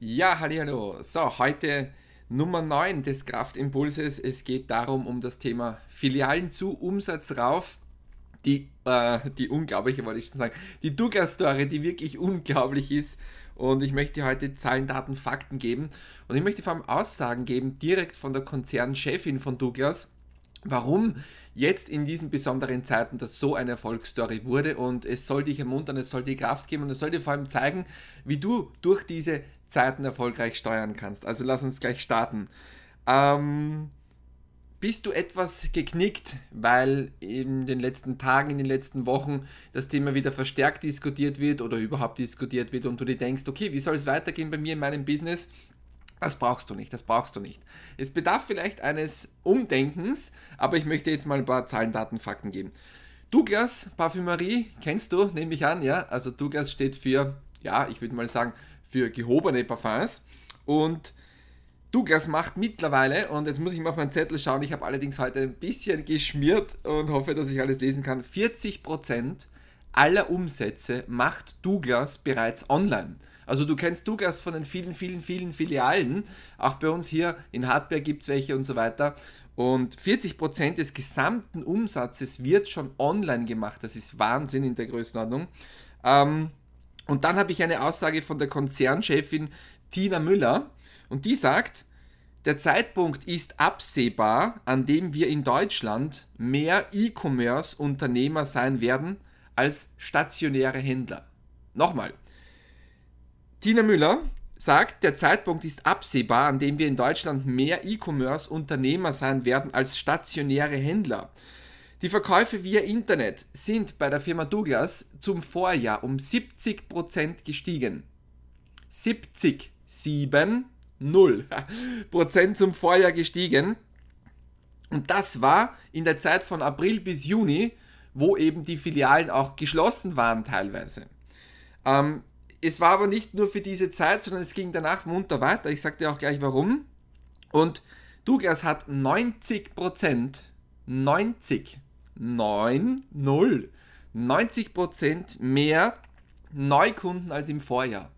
Ja, hallo. So, heute Nummer 9 des Kraftimpulses. Es geht darum, um das Thema Filialen zu, Umsatz rauf. Die, äh, die unglaubliche, wollte ich schon sagen, die Douglas-Story, die wirklich unglaublich ist. Und ich möchte heute Zahlen, Daten, Fakten geben. Und ich möchte vor allem Aussagen geben, direkt von der Konzernchefin von Douglas, warum jetzt in diesen besonderen Zeiten das so eine Erfolgsstory wurde und es soll dich ermuntern, es soll dir Kraft geben und es soll dir vor allem zeigen, wie du durch diese Zeiten erfolgreich steuern kannst. Also lass uns gleich starten. Ähm, bist du etwas geknickt, weil in den letzten Tagen, in den letzten Wochen das Thema wieder verstärkt diskutiert wird oder überhaupt diskutiert wird und du dir denkst, okay, wie soll es weitergehen bei mir in meinem Business? Das brauchst du nicht, das brauchst du nicht. Es bedarf vielleicht eines Umdenkens, aber ich möchte jetzt mal ein paar Zahlen, Daten, Fakten geben. Douglas Parfümerie, kennst du, nehme ich an, ja? Also Douglas steht für, ja, ich würde mal sagen, für gehobene Parfums. Und Douglas macht mittlerweile, und jetzt muss ich mal auf meinen Zettel schauen, ich habe allerdings heute ein bisschen geschmiert und hoffe, dass ich alles lesen kann. 40% aller Umsätze macht Douglas bereits online. Also du kennst Douglas von den vielen, vielen, vielen Filialen. Auch bei uns hier in Hartberg gibt es welche und so weiter. Und 40% des gesamten Umsatzes wird schon online gemacht. Das ist Wahnsinn in der Größenordnung. Ähm, und dann habe ich eine Aussage von der Konzernchefin Tina Müller. Und die sagt, der Zeitpunkt ist absehbar, an dem wir in Deutschland mehr E-Commerce-Unternehmer sein werden als stationäre Händler. Nochmal, Tina Müller sagt, der Zeitpunkt ist absehbar, an dem wir in Deutschland mehr E-Commerce-Unternehmer sein werden als stationäre Händler. Die Verkäufe via Internet sind bei der Firma Douglas zum Vorjahr um 70% gestiegen. 70, 7, 0 Prozent zum Vorjahr gestiegen. Und das war in der Zeit von April bis Juni, wo eben die Filialen auch geschlossen waren teilweise. Ähm, es war aber nicht nur für diese Zeit, sondern es ging danach munter weiter. Ich sage dir auch gleich warum. Und Douglas hat 90% 90, 9, 0, 90% mehr Neukunden als im Vorjahr.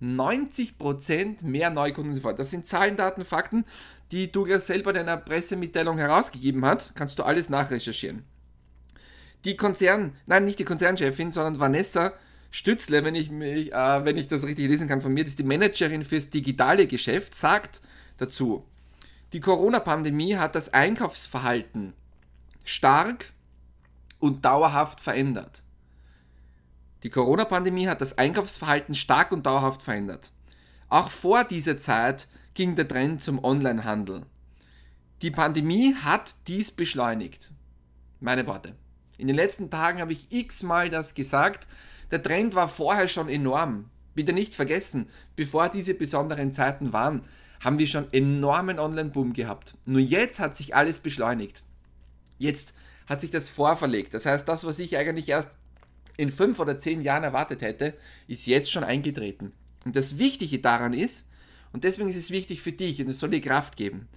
90% mehr Neukunden als im Vorjahr. Das sind Zahlen, Daten, Fakten, die Douglas selber in einer Pressemitteilung herausgegeben hat. Kannst du alles nachrecherchieren. Die Konzern, nein, nicht die Konzernchefin, sondern Vanessa Stützle, wenn ich, mich, äh, wenn ich das richtig lesen kann von mir, das ist die Managerin fürs digitale Geschäft, sagt dazu, die Corona-Pandemie hat das Einkaufsverhalten stark und dauerhaft verändert. Die Corona-Pandemie hat das Einkaufsverhalten stark und dauerhaft verändert. Auch vor dieser Zeit ging der Trend zum Onlinehandel. Die Pandemie hat dies beschleunigt. Meine Worte. In den letzten Tagen habe ich x-mal das gesagt, der Trend war vorher schon enorm. Bitte nicht vergessen, bevor diese besonderen Zeiten waren, haben wir schon enormen Online-Boom gehabt. Nur jetzt hat sich alles beschleunigt. Jetzt hat sich das vorverlegt. Das heißt, das, was ich eigentlich erst in fünf oder zehn Jahren erwartet hätte, ist jetzt schon eingetreten. Und das Wichtige daran ist, und deswegen ist es wichtig für dich und es soll dir Kraft geben,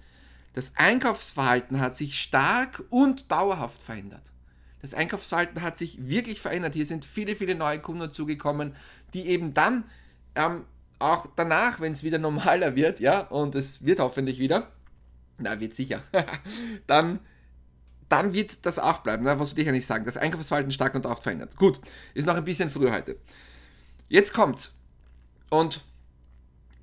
das Einkaufsverhalten hat sich stark und dauerhaft verändert. Das Einkaufsverhalten hat sich wirklich verändert. Hier sind viele, viele neue Kunden zugekommen, die eben dann ähm, auch danach, wenn es wieder normaler wird, ja, und es wird hoffentlich wieder, na, wird sicher, dann, dann wird das auch bleiben. Was würde ich eigentlich sagen? Das Einkaufsverhalten stark und oft verändert. Gut, ist noch ein bisschen früh heute. Jetzt kommt's. Und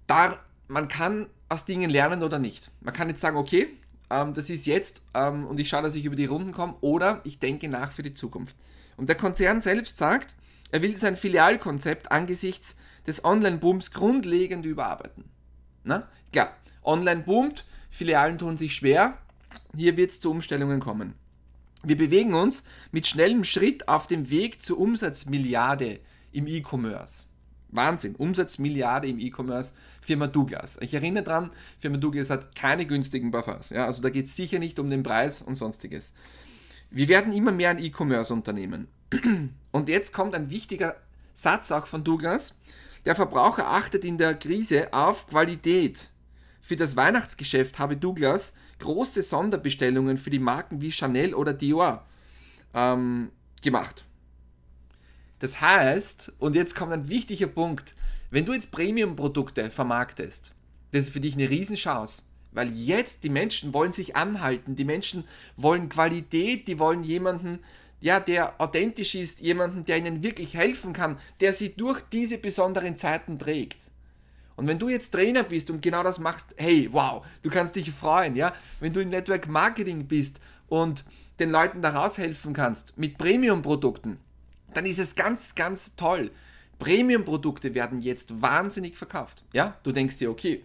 da, man kann aus Dingen lernen oder nicht. Man kann jetzt sagen, okay, ähm, das ist jetzt ähm, und ich schaue, dass ich über die Runden komme oder ich denke nach für die Zukunft. Und der Konzern selbst sagt, er will sein Filialkonzept angesichts des Online-Booms grundlegend überarbeiten. Na? Klar, Online boomt, Filialen tun sich schwer, hier wird es zu Umstellungen kommen. Wir bewegen uns mit schnellem Schritt auf dem Weg zur Umsatzmilliarde im E-Commerce. Wahnsinn. Umsatzmilliarde im E-Commerce, Firma Douglas. Ich erinnere daran, Firma Douglas hat keine günstigen Parfums. Ja? Also da geht es sicher nicht um den Preis und sonstiges. Wir werden immer mehr ein E-Commerce-Unternehmen. Und jetzt kommt ein wichtiger Satz auch von Douglas. Der Verbraucher achtet in der Krise auf Qualität. Für das Weihnachtsgeschäft habe Douglas große Sonderbestellungen für die Marken wie Chanel oder Dior ähm, gemacht. Das heißt, und jetzt kommt ein wichtiger Punkt, Wenn du jetzt Premium-Produkte vermarktest, das ist für dich eine Riesenchance. Weil jetzt die Menschen wollen sich anhalten, die Menschen wollen Qualität, die wollen jemanden, ja, der authentisch ist, jemanden, der ihnen wirklich helfen kann, der sie durch diese besonderen Zeiten trägt. Und wenn du jetzt Trainer bist und genau das machst, hey, wow, du kannst dich freuen, ja? Wenn du im Network Marketing bist und den Leuten da raushelfen kannst mit Premium-Produkten, dann ist es ganz, ganz toll. Premium-Produkte werden jetzt wahnsinnig verkauft. Ja, du denkst dir, okay,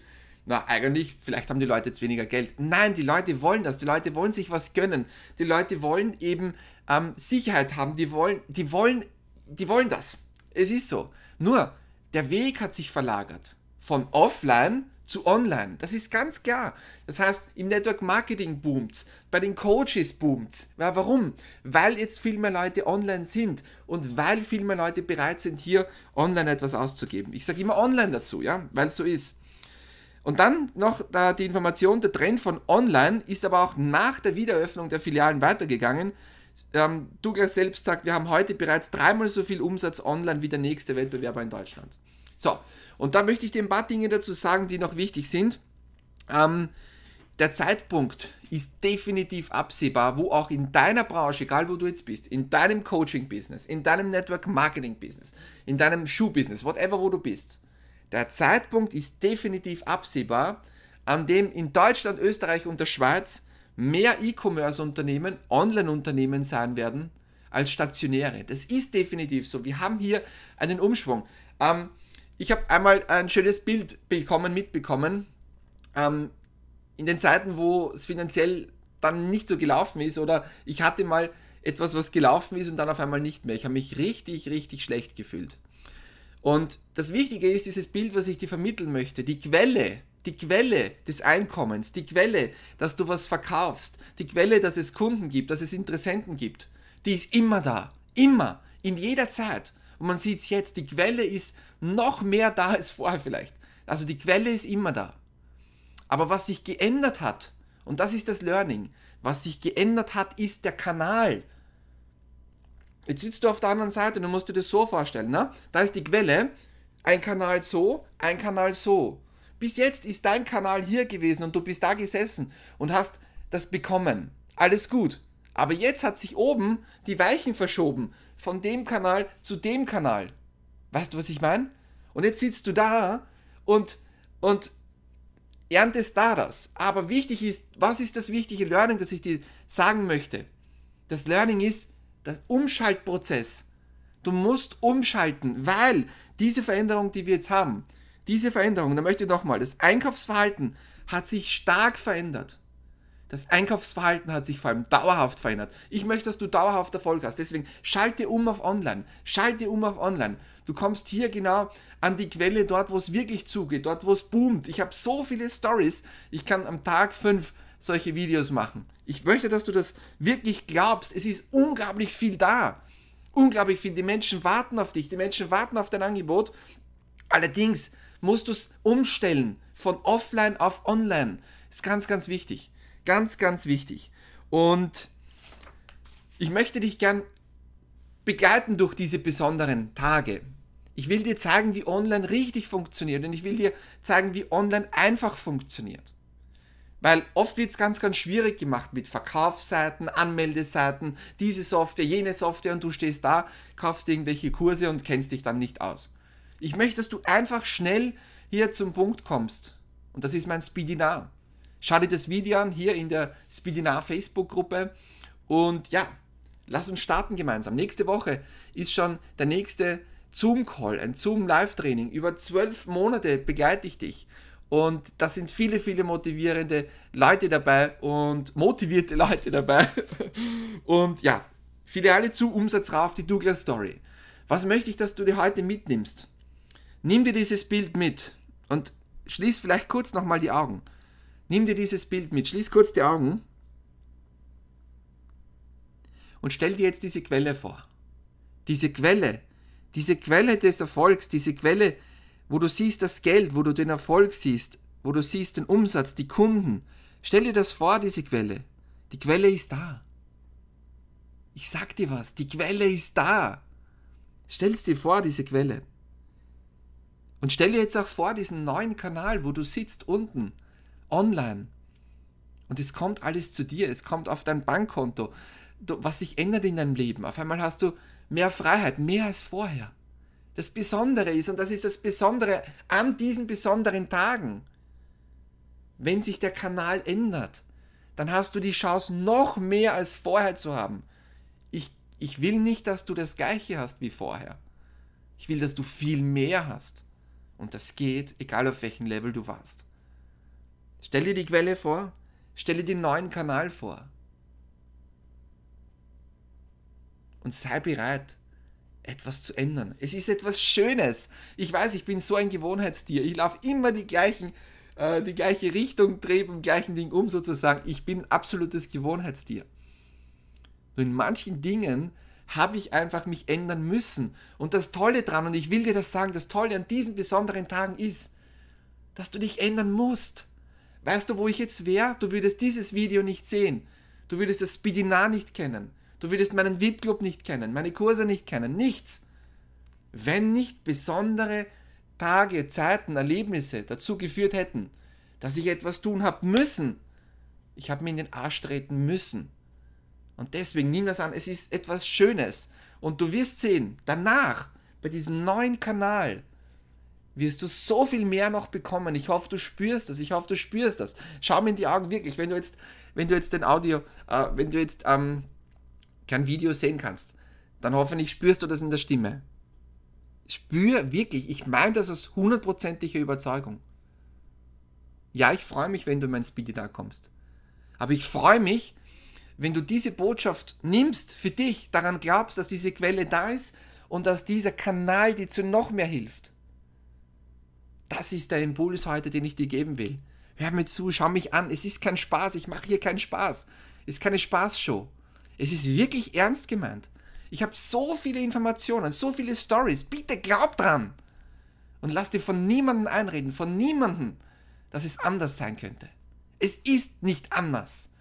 na, eigentlich, vielleicht haben die Leute jetzt weniger Geld. Nein, die Leute wollen das. Die Leute wollen sich was gönnen. Die Leute wollen eben ähm, Sicherheit haben. Die wollen, die wollen, die wollen das. Es ist so. Nur, der Weg hat sich verlagert. Von offline zu online. Das ist ganz klar. Das heißt, im Network Marketing boomt bei den Coaches boomt ja, Warum? Weil jetzt viel mehr Leute online sind und weil viel mehr Leute bereit sind, hier online etwas auszugeben. Ich sage immer online dazu, ja, weil es so ist. Und dann noch da die Information, der Trend von online ist aber auch nach der Wiedereröffnung der Filialen weitergegangen. Ähm, Douglas selbst sagt, wir haben heute bereits dreimal so viel Umsatz online wie der nächste Wettbewerber in Deutschland. So, und da möchte ich dir ein paar Dinge dazu sagen, die noch wichtig sind. Ähm, der Zeitpunkt ist definitiv absehbar, wo auch in deiner Branche, egal wo du jetzt bist, in deinem Coaching-Business, in deinem Network-Marketing-Business, in deinem Schuh-Business, whatever wo du bist, der Zeitpunkt ist definitiv absehbar, an dem in Deutschland, Österreich und der Schweiz mehr E-Commerce-Unternehmen, Online-Unternehmen sein werden als stationäre. Das ist definitiv so. Wir haben hier einen Umschwung. Ähm, ich habe einmal ein schönes Bild bekommen, mitbekommen. Ähm, in den Zeiten, wo es finanziell dann nicht so gelaufen ist oder ich hatte mal etwas, was gelaufen ist und dann auf einmal nicht mehr. Ich habe mich richtig, richtig schlecht gefühlt. Und das Wichtige ist dieses Bild, was ich dir vermitteln möchte. Die Quelle, die Quelle des Einkommens, die Quelle, dass du was verkaufst, die Quelle, dass es Kunden gibt, dass es Interessenten gibt, die ist immer da. Immer. In jeder Zeit. Und man sieht es jetzt, die Quelle ist noch mehr da als vorher vielleicht. Also die Quelle ist immer da. Aber was sich geändert hat, und das ist das Learning, was sich geändert hat, ist der Kanal. Jetzt sitzt du auf der anderen Seite und du musst dir das so vorstellen. Ne? Da ist die Quelle, ein Kanal so, ein Kanal so. Bis jetzt ist dein Kanal hier gewesen und du bist da gesessen und hast das bekommen. Alles gut. Aber jetzt hat sich oben die Weichen verschoben. Von dem Kanal zu dem Kanal. Weißt du, was ich meine? Und jetzt sitzt du da und, und erntest da das. Aber wichtig ist, was ist das wichtige Learning, das ich dir sagen möchte? Das Learning ist, der Umschaltprozess. Du musst umschalten, weil diese Veränderung, die wir jetzt haben, diese Veränderung, da möchte ich nochmal, das Einkaufsverhalten hat sich stark verändert. Das Einkaufsverhalten hat sich vor allem dauerhaft verändert. Ich möchte, dass du dauerhaft Erfolg hast. Deswegen schalte um auf Online. Schalte um auf Online. Du kommst hier genau an die Quelle, dort, wo es wirklich zugeht, dort, wo es boomt. Ich habe so viele Stories. Ich kann am Tag fünf solche Videos machen. Ich möchte, dass du das wirklich glaubst. Es ist unglaublich viel da. Unglaublich viel. Die Menschen warten auf dich. Die Menschen warten auf dein Angebot. Allerdings musst du es umstellen von offline auf online. Ist ganz, ganz wichtig. Ganz, ganz wichtig. Und ich möchte dich gern begleiten durch diese besonderen Tage. Ich will dir zeigen, wie online richtig funktioniert und ich will dir zeigen, wie online einfach funktioniert. Weil oft wird es ganz, ganz schwierig gemacht mit Verkaufsseiten, Anmeldeseiten, diese Software, jene Software und du stehst da, kaufst irgendwelche Kurse und kennst dich dann nicht aus. Ich möchte, dass du einfach schnell hier zum Punkt kommst. Und das ist mein Speedinar. Schau dir das Video an, hier in der Speedinar Facebook-Gruppe. Und ja, lass uns starten gemeinsam. Nächste Woche ist schon der nächste Zoom-Call, ein Zoom-Live-Training. Über zwölf Monate begleite ich dich. Und da sind viele, viele motivierende Leute dabei und motivierte Leute dabei. Und ja, Filiale zu, Umsatz rauf, die Douglas Story. Was möchte ich, dass du dir heute mitnimmst? Nimm dir dieses Bild mit und schließ vielleicht kurz nochmal die Augen. Nimm dir dieses Bild mit, schließ kurz die Augen und stell dir jetzt diese Quelle vor. Diese Quelle, diese Quelle des Erfolgs, diese Quelle wo du siehst das Geld, wo du den Erfolg siehst, wo du siehst den Umsatz, die Kunden. Stell dir das vor, diese Quelle. Die Quelle ist da. Ich sag dir was, die Quelle ist da. Stell's dir vor, diese Quelle. Und stell dir jetzt auch vor, diesen neuen Kanal, wo du sitzt unten, online. Und es kommt alles zu dir, es kommt auf dein Bankkonto. Du, was sich ändert in deinem Leben. Auf einmal hast du mehr Freiheit, mehr als vorher. Das Besondere ist, und das ist das Besondere an diesen besonderen Tagen, wenn sich der Kanal ändert, dann hast du die Chance, noch mehr als vorher zu haben. Ich, ich will nicht, dass du das gleiche hast wie vorher. Ich will, dass du viel mehr hast. Und das geht, egal auf welchem Level du warst. Stell dir die Quelle vor, stell dir den neuen Kanal vor. Und sei bereit, etwas zu ändern. Es ist etwas Schönes. Ich weiß, ich bin so ein Gewohnheitstier. Ich laufe immer die gleichen, äh, die gleiche Richtung, drehe beim gleichen Ding um sozusagen. Ich bin absolutes Gewohnheitstier. Nur in manchen Dingen habe ich einfach mich ändern müssen. Und das Tolle dran, und ich will dir das sagen, das Tolle an diesen besonderen Tagen ist, dass du dich ändern musst. Weißt du, wo ich jetzt wäre? Du würdest dieses Video nicht sehen. Du würdest das Spidinar nicht kennen. Du würdest meinen VIP-Club nicht kennen, meine Kurse nicht kennen, nichts. Wenn nicht besondere Tage, Zeiten, Erlebnisse dazu geführt hätten, dass ich etwas tun habe müssen. Ich habe mir in den Arsch treten müssen. Und deswegen nimm das an, es ist etwas Schönes. Und du wirst sehen, danach, bei diesem neuen Kanal, wirst du so viel mehr noch bekommen. Ich hoffe, du spürst das. Ich hoffe, du spürst das. Schau mir in die Augen wirklich, wenn du jetzt, wenn du jetzt den Audio, äh, wenn du jetzt ähm, kein Video sehen kannst, dann hoffentlich spürst du das in der Stimme. Spür wirklich, ich meine das aus hundertprozentiger Überzeugung. Ja, ich freue mich, wenn du in mein Speedy da kommst. Aber ich freue mich, wenn du diese Botschaft nimmst für dich, daran glaubst, dass diese Quelle da ist und dass dieser Kanal dir zu noch mehr hilft. Das ist der Impuls heute, den ich dir geben will. Hör mir zu, schau mich an. Es ist kein Spaß. Ich mache hier keinen Spaß. Es ist keine Spaßshow. Es ist wirklich ernst gemeint. Ich habe so viele Informationen, so viele Stories. Bitte glaub dran. Und lass dir von niemandem einreden, von niemandem, dass es anders sein könnte. Es ist nicht anders.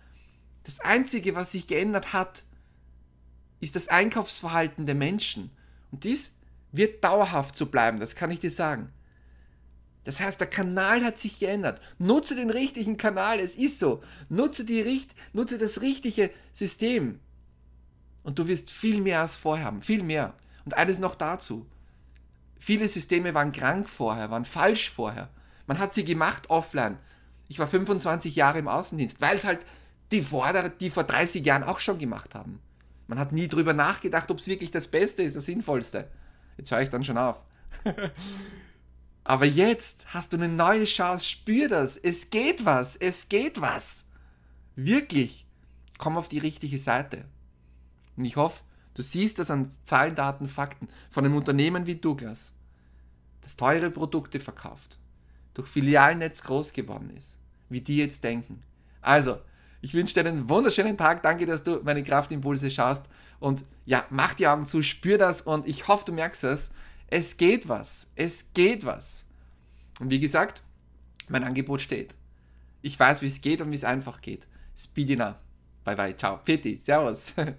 Das Einzige, was sich geändert hat, ist das Einkaufsverhalten der Menschen. Und dies wird dauerhaft so bleiben, das kann ich dir sagen. Das heißt, der Kanal hat sich geändert. Nutze den richtigen Kanal, es ist so. Nutze, die, nutze das richtige System. Und du wirst viel mehr als vorher haben, viel mehr. Und eines noch dazu. Viele Systeme waren krank vorher, waren falsch vorher. Man hat sie gemacht offline. Ich war 25 Jahre im Außendienst, weil es halt die Vorder, die vor 30 Jahren auch schon gemacht haben. Man hat nie drüber nachgedacht, ob es wirklich das Beste ist, das Sinnvollste. Jetzt höre ich dann schon auf. Aber jetzt hast du eine neue Chance, spür das. Es geht was, es geht was. Wirklich. Komm auf die richtige Seite. Und ich hoffe, du siehst das an Zahlen, Daten, Fakten von einem Unternehmen wie Douglas, das teure Produkte verkauft, durch Filialnetz groß geworden ist, wie die jetzt denken. Also, ich wünsche dir einen wunderschönen Tag. Danke, dass du meine Kraftimpulse schaust. Und ja, mach die Augen zu, spür das und ich hoffe, du merkst es. Es geht was. Es geht was. Und wie gesagt, mein Angebot steht. Ich weiß, wie es geht und wie es einfach geht. Speedy now. Bye bye. Ciao. Peti. Servus.